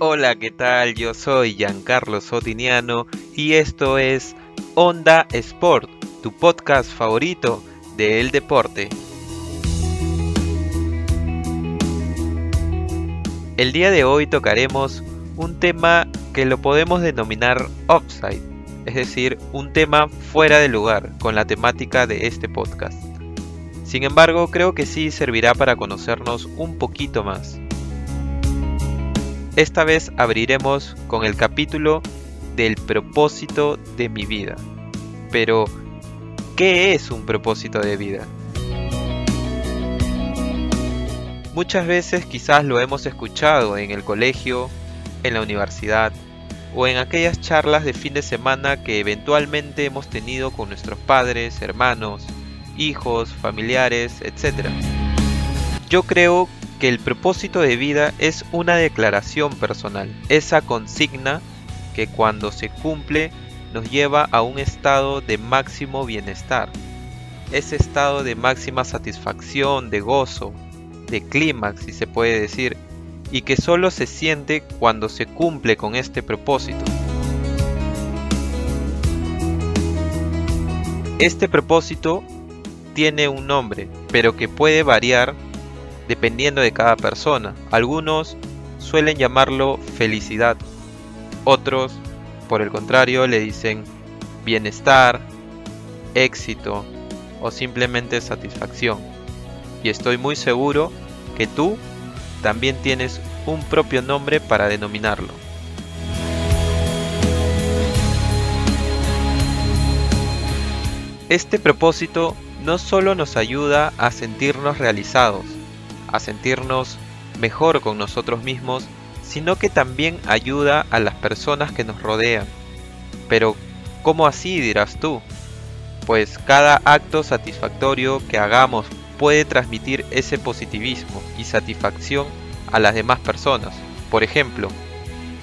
Hola, ¿qué tal? Yo soy Giancarlo Sotiniano y esto es Onda Sport, tu podcast favorito del deporte. El día de hoy tocaremos un tema que lo podemos denominar offside, es decir, un tema fuera de lugar con la temática de este podcast. Sin embargo, creo que sí servirá para conocernos un poquito más. Esta vez abriremos con el capítulo del propósito de mi vida. Pero, ¿qué es un propósito de vida? Muchas veces quizás lo hemos escuchado en el colegio, en la universidad o en aquellas charlas de fin de semana que eventualmente hemos tenido con nuestros padres, hermanos, hijos, familiares, etc. Yo creo que el propósito de vida es una declaración personal, esa consigna que cuando se cumple nos lleva a un estado de máximo bienestar, ese estado de máxima satisfacción, de gozo, de clímax si se puede decir, y que solo se siente cuando se cumple con este propósito. Este propósito tiene un nombre, pero que puede variar dependiendo de cada persona. Algunos suelen llamarlo felicidad, otros, por el contrario, le dicen bienestar, éxito o simplemente satisfacción. Y estoy muy seguro que tú también tienes un propio nombre para denominarlo. Este propósito no solo nos ayuda a sentirnos realizados, a sentirnos mejor con nosotros mismos, sino que también ayuda a las personas que nos rodean. Pero, ¿cómo así dirás tú? Pues cada acto satisfactorio que hagamos puede transmitir ese positivismo y satisfacción a las demás personas. Por ejemplo,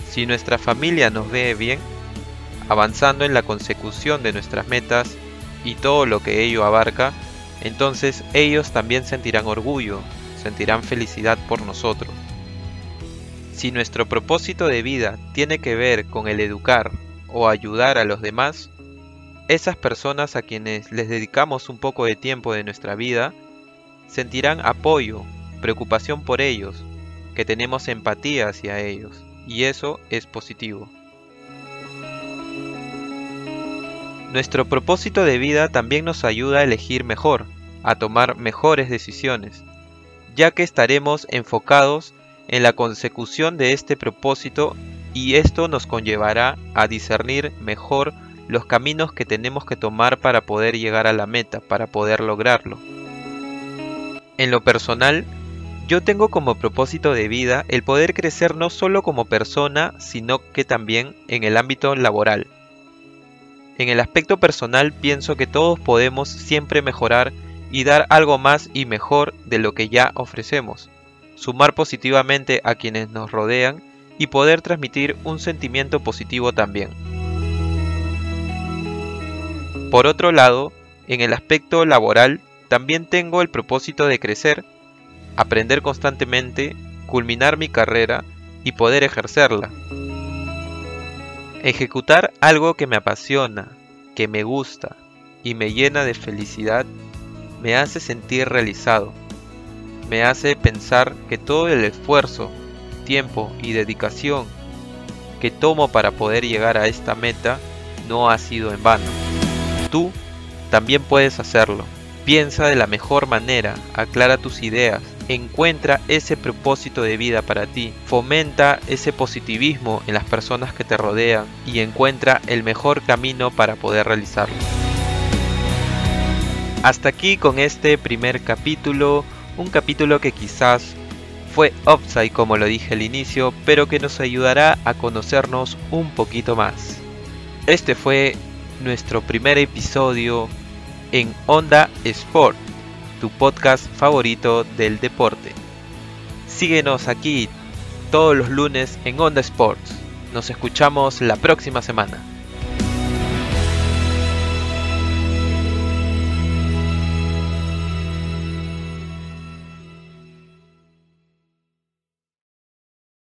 si nuestra familia nos ve bien, avanzando en la consecución de nuestras metas y todo lo que ello abarca, entonces ellos también sentirán orgullo, sentirán felicidad por nosotros. Si nuestro propósito de vida tiene que ver con el educar o ayudar a los demás, esas personas a quienes les dedicamos un poco de tiempo de nuestra vida sentirán apoyo, preocupación por ellos, que tenemos empatía hacia ellos, y eso es positivo. Nuestro propósito de vida también nos ayuda a elegir mejor, a tomar mejores decisiones, ya que estaremos enfocados en la consecución de este propósito y esto nos conllevará a discernir mejor los caminos que tenemos que tomar para poder llegar a la meta, para poder lograrlo. En lo personal, yo tengo como propósito de vida el poder crecer no solo como persona, sino que también en el ámbito laboral. En el aspecto personal pienso que todos podemos siempre mejorar y dar algo más y mejor de lo que ya ofrecemos, sumar positivamente a quienes nos rodean y poder transmitir un sentimiento positivo también. Por otro lado, en el aspecto laboral también tengo el propósito de crecer, aprender constantemente, culminar mi carrera y poder ejercerla. Ejecutar algo que me apasiona, que me gusta y me llena de felicidad me hace sentir realizado. Me hace pensar que todo el esfuerzo, tiempo y dedicación que tomo para poder llegar a esta meta no ha sido en vano. Tú también puedes hacerlo. Piensa de la mejor manera, aclara tus ideas, encuentra ese propósito de vida para ti, fomenta ese positivismo en las personas que te rodean y encuentra el mejor camino para poder realizarlo. Hasta aquí con este primer capítulo, un capítulo que quizás fue upside como lo dije al inicio, pero que nos ayudará a conocernos un poquito más. Este fue nuestro primer episodio en Onda Sport tu podcast favorito del deporte. Síguenos aquí todos los lunes en Onda Sports. Nos escuchamos la próxima semana.